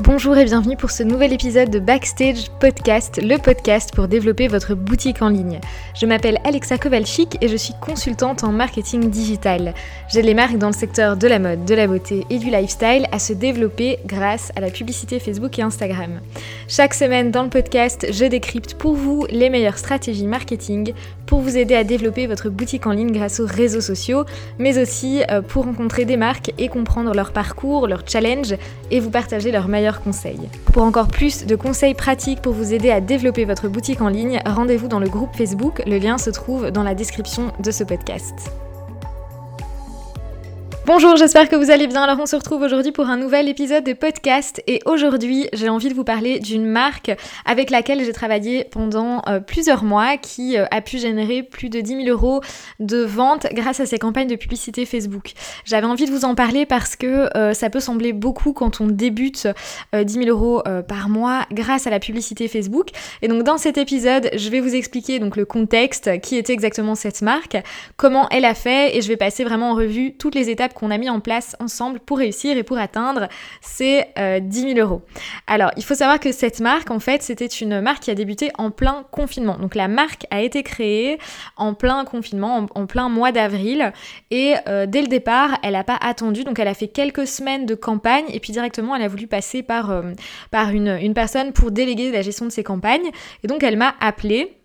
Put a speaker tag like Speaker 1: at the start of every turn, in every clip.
Speaker 1: Bonjour et bienvenue pour ce nouvel épisode de Backstage Podcast, le podcast pour développer votre boutique en ligne. Je m'appelle Alexa Kowalczyk et je suis consultante en marketing digital. J'aide les marques dans le secteur de la mode, de la beauté et du lifestyle à se développer grâce à la publicité Facebook et Instagram. Chaque semaine dans le podcast, je décrypte pour vous les meilleures stratégies marketing pour vous aider à développer votre boutique en ligne grâce aux réseaux sociaux, mais aussi euh, pour rencontrer des marques et comprendre leur parcours, leurs challenges et vous partager leurs meilleurs conseils. Pour encore plus de conseils pratiques pour vous aider à développer votre boutique en ligne, rendez-vous dans le groupe Facebook, le lien se trouve dans la description de ce podcast. Bonjour, j'espère que vous allez bien. Alors on se retrouve aujourd'hui pour un nouvel épisode de podcast et aujourd'hui j'ai envie de vous parler d'une marque avec laquelle j'ai travaillé pendant euh, plusieurs mois qui euh, a pu générer plus de 10 000 euros de vente grâce à ses campagnes de publicité Facebook. J'avais envie de vous en parler parce que euh, ça peut sembler beaucoup quand on débute 10 000 euros par mois grâce à la publicité Facebook. Et donc dans cet épisode je vais vous expliquer donc le contexte, qui était exactement cette marque, comment elle a fait et je vais passer vraiment en revue toutes les étapes qu'on a mis en place ensemble pour réussir et pour atteindre ces 10 000 euros. Alors, il faut savoir que cette marque, en fait, c'était une marque qui a débuté en plein confinement. Donc, la marque a été créée en plein confinement, en, plein mois d'avril. Et euh, dès le départ, elle n'a pas attendu. Donc, elle a fait quelques semaines de campagne et puis directement, elle a voulu passer par, euh, une, une personne pour déléguer la gestion de ses campagnes. Et donc, elle m'a appelée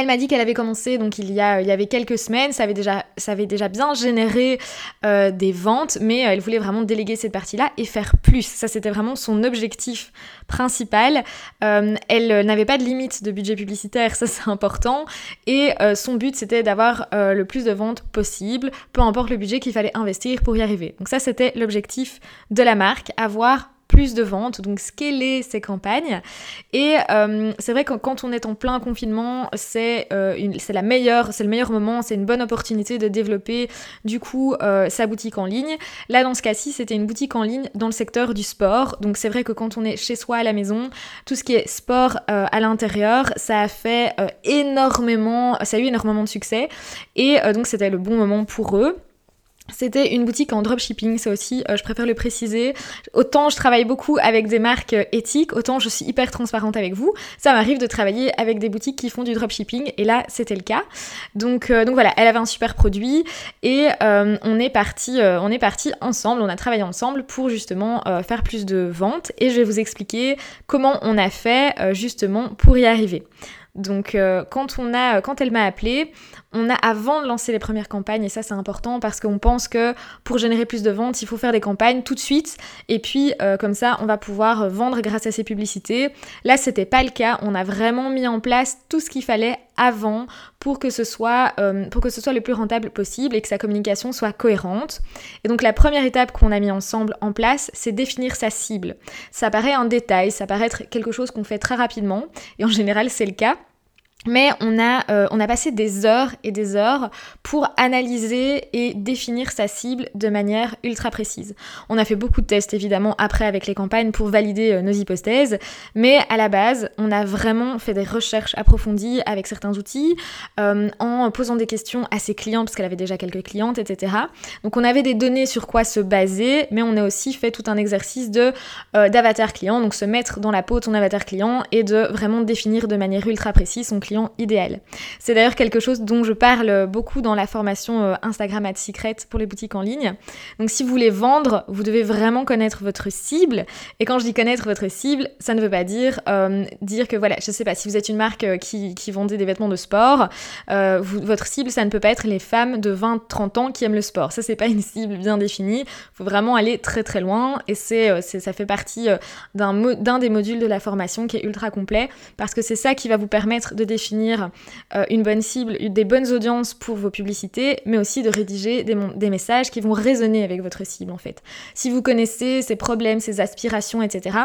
Speaker 1: elle m'a dit qu'elle avait commencé donc il y, a, avait quelques semaines, ça avait déjà, ça avait déjà bien généré euh, des ventes, mais euh, elle voulait vraiment déléguer cette partie-là et faire plus. Ça c'était vraiment son objectif principal. Euh, elle n'avait pas de limite de budget publicitaire, ça c'est important, et son but c'était d'avoir le plus de ventes possible, peu importe le budget qu'il fallait investir pour y arriver. Donc ça c'était l'objectif de la marque, avoir plus de ventes, donc scaler ses campagnes. Et euh, c'est vrai que quand on est en plein confinement, c'est euh, la meilleure, c'est le meilleur moment, c'est une bonne opportunité de développer du coup euh, sa boutique en ligne. Là, dans ce cas-ci, c'était une boutique en ligne dans le secteur du sport. Donc c'est vrai que quand on est chez soi à la maison, tout ce qui est sport à l'intérieur, ça a fait énormément, ça a eu énormément de succès. Et donc c'était le bon moment pour eux. C'était une boutique en dropshipping, ça aussi, euh, je préfère le préciser. Autant je travaille beaucoup avec des marques euh, éthiques, autant je suis hyper transparente avec vous. Ça m'arrive de travailler avec des boutiques qui font du dropshipping, et là, c'était le cas. Donc, euh, donc voilà, elle avait un super produit, et on est parti, on est parti ensemble, on a travaillé ensemble pour justement faire plus de ventes, et je vais vous expliquer comment on a fait justement pour y arriver. Donc quand on a, quand elle m'a appelé, on a avant de lancer les premières campagnes, et ça c'est important parce qu'on pense que pour générer plus de ventes, il faut faire des campagnes tout de suite, et puis euh, comme ça on va pouvoir vendre grâce à ces publicités. Là c'était pas le cas, on a vraiment mis en place tout ce qu'il fallait avant pour que ce soit euh, pour que ce soit le plus rentable possible et que sa communication soit cohérente. Et donc la première étape qu'on a mis ensemble en place, c'est définir sa cible. Ça paraît un détail, ça paraît être quelque chose qu'on fait très rapidement, et en général c'est le cas. Mais on a, euh, on a passé des heures et des heures pour analyser et définir sa cible de manière ultra précise. On a fait beaucoup de tests évidemment après avec les campagnes pour valider euh, nos hypothèses, mais à la base, on a vraiment fait des recherches approfondies avec certains outils, euh, en posant des questions à ses clients, parce qu'elle avait déjà quelques clientes, etc. Donc on avait des données sur quoi se baser, mais on a aussi fait tout un exercice de d'avatar client, donc se mettre dans la peau de son avatar client et de vraiment définir de manière ultra précise son client idéal. C'est d'ailleurs quelque chose dont je parle beaucoup dans la formation euh, Instagram at Secret pour les boutiques en ligne. Donc si vous voulez vendre, vous devez vraiment connaître votre cible. Et quand je dis connaître votre cible, ça ne veut pas dire euh, dire que voilà, je sais pas, si vous êtes une marque euh, qui, qui vendait des vêtements de sport, votre cible, ça ne peut pas être les femmes de 20-30 ans qui aiment le sport. Ça, c'est pas une cible bien définie. Faut vraiment aller très très loin. Et c'est, ça fait partie d'un, d'un des modules de la formation qui est ultra complet parce que c'est ça qui va vous permettre de définir euh, une bonne cible, des bonnes audiences pour vos publicités, mais aussi de rédiger des, messages qui vont résonner avec votre cible en fait. Si vous connaissez ses problèmes, ses aspirations, etc.,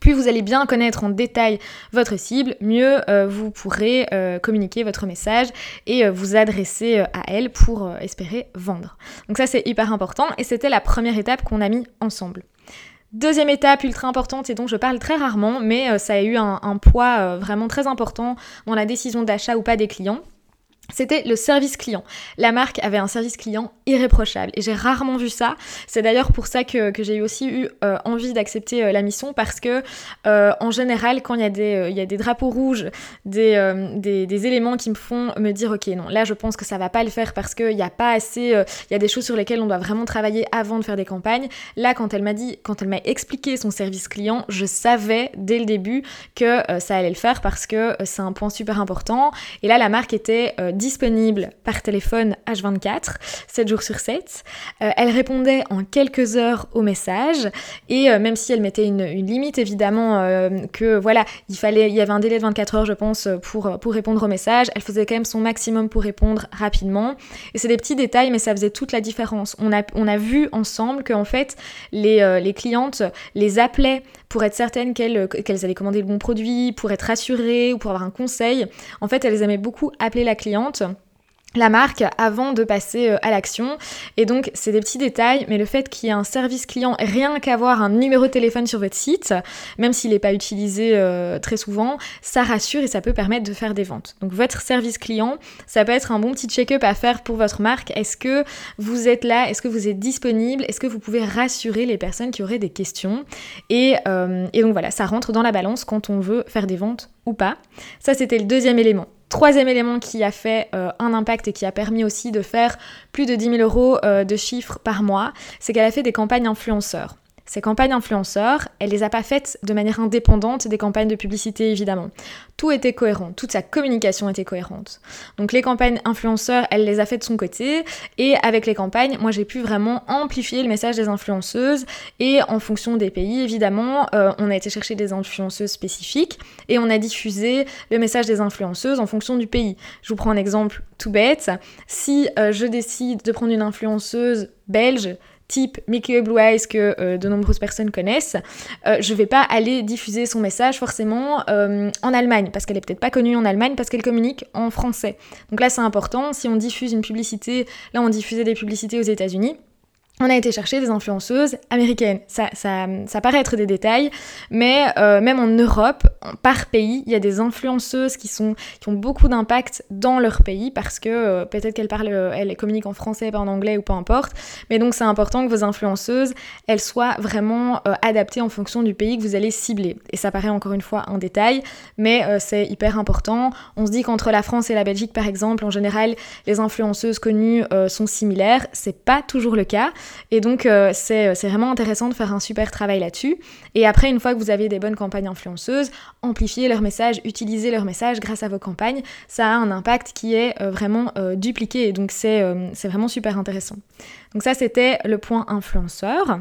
Speaker 1: plus vous allez bien connaître en détail votre cible, mieux euh, vous pourrez euh, communiquer votre message et vous adresser à elle pour espérer vendre. Donc ça c'est hyper important et c'était la première étape qu'on a mis ensemble. Deuxième étape ultra importante et dont je parle très rarement, mais euh, ça a eu un, poids euh, vraiment très important dans la décision d'achat ou pas des clients. C'était le service client. La marque avait un service client irréprochable et j'ai rarement vu ça. C'est d'ailleurs pour ça que, j'ai aussi eu euh, envie d'accepter euh, la mission parce que euh, en général quand il y, a des, drapeaux rouges, des, des, éléments qui me font me dire ok non là je pense que ça va pas le faire parce qu'il n'y a pas assez, il y a des choses sur lesquelles on doit vraiment travailler avant de faire des campagnes. Là quand elle m'a dit, quand elle m'a expliqué son service client, je savais dès le début que ça allait le faire parce que c'est un point super important. Et là la marque était disponible par téléphone H24, 7 jours sur 7. Euh, elle répondait en quelques heures aux messages et euh, même si elle mettait une, limite évidemment euh, que voilà, il fallait il y avait un délai de 24 heures je pense pour, pour répondre aux messages, elle faisait quand même son maximum pour répondre rapidement. Et c'est des petits détails mais ça faisait toute la différence. On a, on a vu ensemble qu'en fait les, les clientes les appelaient pour être certaines qu'elles qu'elles allaient commander le bon produit, pour être rassurées ou pour avoir un conseil. En fait, elles aimaient beaucoup appeler la cliente la marque avant de passer euh, à l'action. Et donc, c'est des petits détails, mais le fait qu'il y ait un service client, rien qu'avoir un numéro de téléphone sur votre site, même s'il n'est pas utilisé euh, très souvent, ça rassure et ça peut permettre de faire des ventes. Donc, votre service client, ça peut être un bon petit check-up à faire pour votre marque. Est-ce que vous êtes là? Est-ce que vous êtes disponible? Est-ce que vous pouvez rassurer les personnes qui auraient des questions? Et, euh, et donc voilà, ça rentre dans la balance quand on veut faire des ventes ou pas. Ça, c'était le deuxième élément. Troisième élément qui a fait euh, un impact et qui a permis aussi de faire plus de 10 000 euros euh, de chiffres par mois, c'est qu'elle a fait des campagnes influenceurs. Ces campagnes influenceurs, elle les a pas faites de manière indépendante des campagnes de publicité évidemment. Tout était cohérent, toute sa communication était cohérente. Donc les campagnes influenceurs, elle les a faites de son côté et avec les campagnes, moi j'ai pu vraiment amplifier le message des influenceuses et en fonction des pays évidemment, euh, on a été chercher des influenceuses spécifiques et on a diffusé le message des influenceuses en fonction du pays. Je vous prends un exemple tout bête. Si euh, je décide de prendre une influenceuse belge type Mickey Blue Eyes que euh, de nombreuses personnes connaissent, euh, je vais pas aller diffuser son message forcément euh, en Allemagne, parce qu'elle est peut-être pas connue en Allemagne, parce qu'elle communique en français. Donc là c'est important, si on diffuse une publicité, là on diffusait des publicités aux États-Unis, on a été chercher des influenceuses américaines. Ça, ça, ça paraît être des détails, mais euh, même en Europe, par pays, il y a des influenceuses qui, sont, qui ont beaucoup d'impact dans leur pays parce que euh, peut-être qu'elles parlent, euh, elles communiquent en français, pas en anglais ou peu importe. Mais donc c'est important que vos influenceuses, elles soient vraiment adaptées en fonction du pays que vous allez cibler. Et ça paraît encore une fois un détail, mais c'est hyper important. On se dit qu'entre la France et la Belgique, par exemple, en général, les influenceuses connues sont similaires. C'est pas toujours le cas. Et donc, euh, c'est vraiment intéressant de faire un super travail là-dessus. Et après, une fois que vous avez des bonnes campagnes influenceuses, amplifier leur message, utiliser leur message grâce à vos campagnes, ça a un impact qui est euh, vraiment euh, dupliqué. Et donc, c'est vraiment super intéressant. Donc ça, c'était le point influenceur.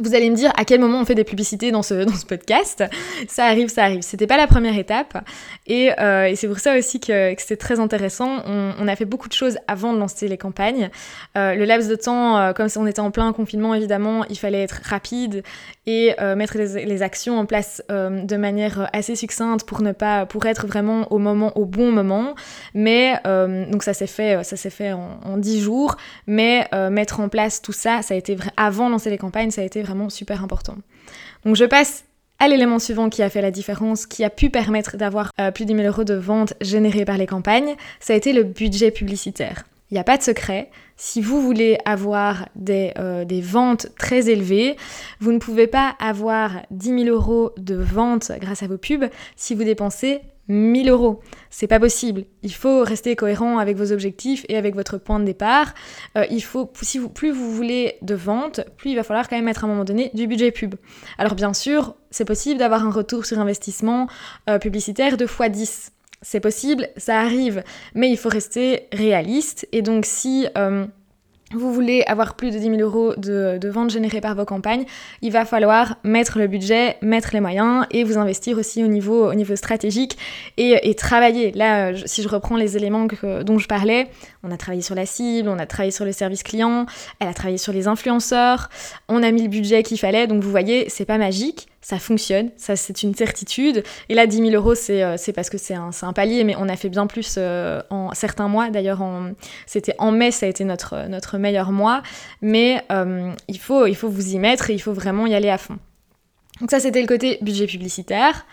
Speaker 1: Vous allez me dire à quel moment on fait des publicités dans ce, dans ce podcast. Ça arrive, ça arrive. C'était pas la première étape. Et, euh, c'est pour ça aussi que, que c'est très intéressant. On, on, a fait beaucoup de choses avant de lancer les campagnes. Euh, le laps de temps, euh, comme si on était en plein confinement, évidemment, il fallait être rapide et euh, mettre les, actions en place euh, de manière assez succincte pour ne pas, pour être vraiment au moment, au bon moment. Mais donc ça s'est fait, ça s'est fait en, 10 jours. Mais mettre en place tout ça, ça a été avant de lancer les campagnes, ça a été vraiment super important. Donc je passe à l'élément suivant qui a fait la différence, qui a pu permettre d'avoir euh, plus de 10 000 euros de ventes générées par les campagnes, ça a été le budget publicitaire. Il n'y a pas de secret. Si vous voulez avoir des, euh, des, ventes très élevées, vous ne pouvez pas avoir 10 000 euros de ventes grâce à vos pubs si vous dépensez 1000 euros. C'est pas possible. Il faut rester cohérent avec vos objectifs et avec votre point de départ. Euh, plus vous voulez de ventes, plus il va falloir quand même mettre à un moment donné du budget pub. Alors bien sûr, c'est possible d'avoir un retour sur investissement euh, publicitaire de x10. C'est possible, ça arrive, mais il faut rester réaliste. Et donc si euh, vous voulez avoir plus de 10 000 euros de, ventes générées par vos campagnes, il va falloir mettre le budget, mettre les moyens et vous investir aussi au niveau, au niveau stratégique et, travailler. Là, si je reprends les éléments dont je parlais, on a travaillé sur la cible, on a travaillé sur le service client, elle a travaillé sur les influenceurs, on a mis le budget qu'il fallait, donc vous voyez, c'est pas magique, ça fonctionne, ça c'est une certitude. Et là, 10 000 euros, c'est euh, parce que c'est un, un, palier, mais on a fait bien plus euh, en certains mois. D'ailleurs, c'était en mai, ça a été notre, notre meilleur mois. Mais euh, il, faut, il faut vous y mettre et il faut vraiment y aller à fond. Donc ça, c'était le côté budget publicitaire.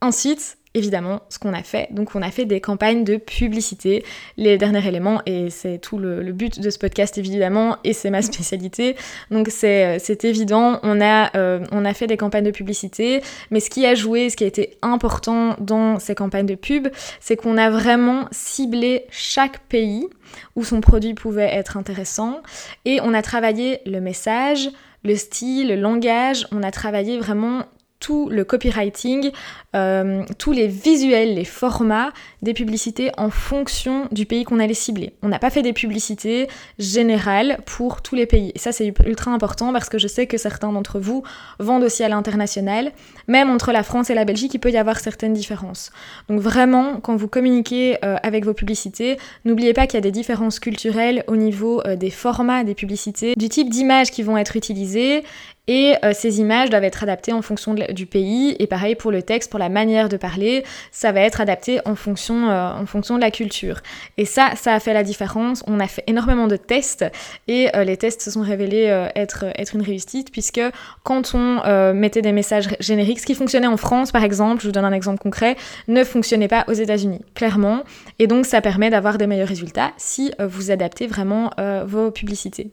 Speaker 1: Ensuite, évidemment ce qu'on a fait. Donc on a fait des campagnes de publicité. Les derniers éléments, et c'est tout le, but de ce podcast évidemment, et c'est ma spécialité. Donc c'est évident, on a, euh, on a fait des campagnes de publicité, mais ce qui a joué, ce qui a été important dans ces campagnes de pub, c'est qu'on a vraiment ciblé chaque pays où son produit pouvait être intéressant, et on a travaillé le message, le style, le langage, on a travaillé vraiment tout le copywriting, euh, tous les visuels, les formats des publicités en fonction du pays qu'on allait cibler. On n'a pas fait des publicités générales pour tous les pays. Et ça, c'est ultra important parce que je sais que certains d'entre vous vendent aussi à l'international. Même entre la France et la Belgique, il peut y avoir certaines différences. Donc vraiment, quand vous communiquez euh, avec vos publicités, n'oubliez pas qu'il y a des différences culturelles au niveau euh, des formats des publicités, du type d'images qui vont être utilisées et euh, ces images doivent être adaptées en fonction du pays. Et pareil pour le texte, pour la manière de parler, ça va être adapté en fonction, euh, en fonction de la culture. Et ça, ça a fait la différence. On a fait énormément de tests et euh, les tests se sont révélés être, être une réussite puisque quand on mettait des messages génériques, ce qui fonctionnait en France par exemple, je vous donne un exemple concret, ne fonctionnait pas aux États-Unis, clairement. Et donc ça permet d'avoir des meilleurs résultats si vous adaptez vraiment vos publicités.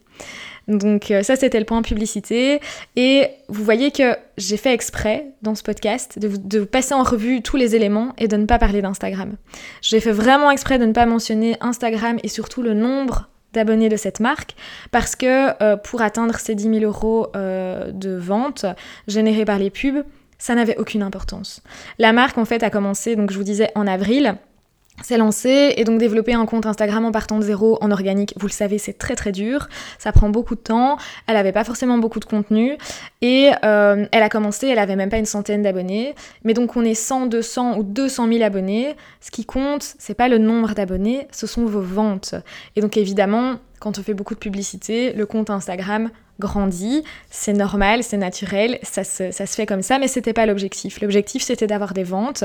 Speaker 1: Donc euh, ça c'était le point publicité. Et vous voyez que j'ai fait exprès dans ce podcast de passer en revue tous les éléments et de ne pas parler d'Instagram. J'ai fait vraiment exprès de ne pas mentionner Instagram et surtout le nombre d'abonnés de cette marque parce que euh, pour atteindre ces 10 000 euros euh, de vente générés par les pubs, ça n'avait aucune importance. La marque en fait a commencé, donc je vous disais, en avril s'est lancé et donc développer un compte Instagram en partant de zéro en organique, vous le savez, c'est très très dur, ça prend beaucoup de temps, elle avait pas forcément beaucoup de contenu et euh, elle a commencé, elle avait même pas une centaine d'abonnés, mais donc on est 100, 200 ou 200 000 abonnés, ce qui compte, c'est pas le nombre d'abonnés, ce sont vos ventes. Et donc évidemment, quand on fait beaucoup de publicité, le compte Instagram grandit, c'est normal, c'est naturel, ça se, fait comme ça, mais c'était pas l'objectif. L'objectif c'était d'avoir des ventes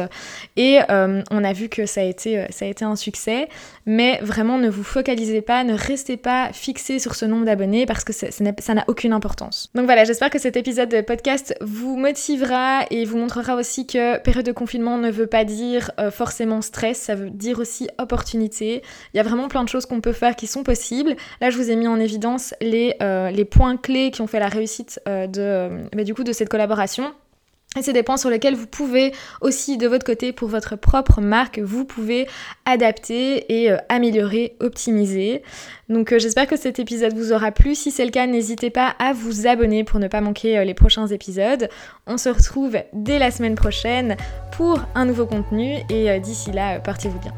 Speaker 1: et euh, on a vu que ça a, été, euh, ça a été un succès, mais vraiment ne vous focalisez pas, ne restez pas fixé sur ce nombre d'abonnés parce que ça n'a aucune importance. Donc voilà, j'espère que cet épisode de podcast vous motivera et vous montrera aussi que période de confinement ne veut pas dire euh, forcément stress, ça veut dire aussi opportunité. Il y a vraiment plein de choses qu'on peut faire qui sont possibles. Là, je vous ai mis en évidence les, les points clés qui ont fait la réussite euh, de, euh, bah, du coup, de cette collaboration. Et c'est des points sur lesquels vous pouvez aussi de votre côté pour votre propre marque, vous pouvez adapter et euh, améliorer, optimiser. Donc j'espère que cet épisode vous aura plu. Si c'est le cas, n'hésitez pas à vous abonner pour ne pas manquer les prochains épisodes. On se retrouve dès la semaine prochaine pour un nouveau contenu et d'ici là, portez-vous bien.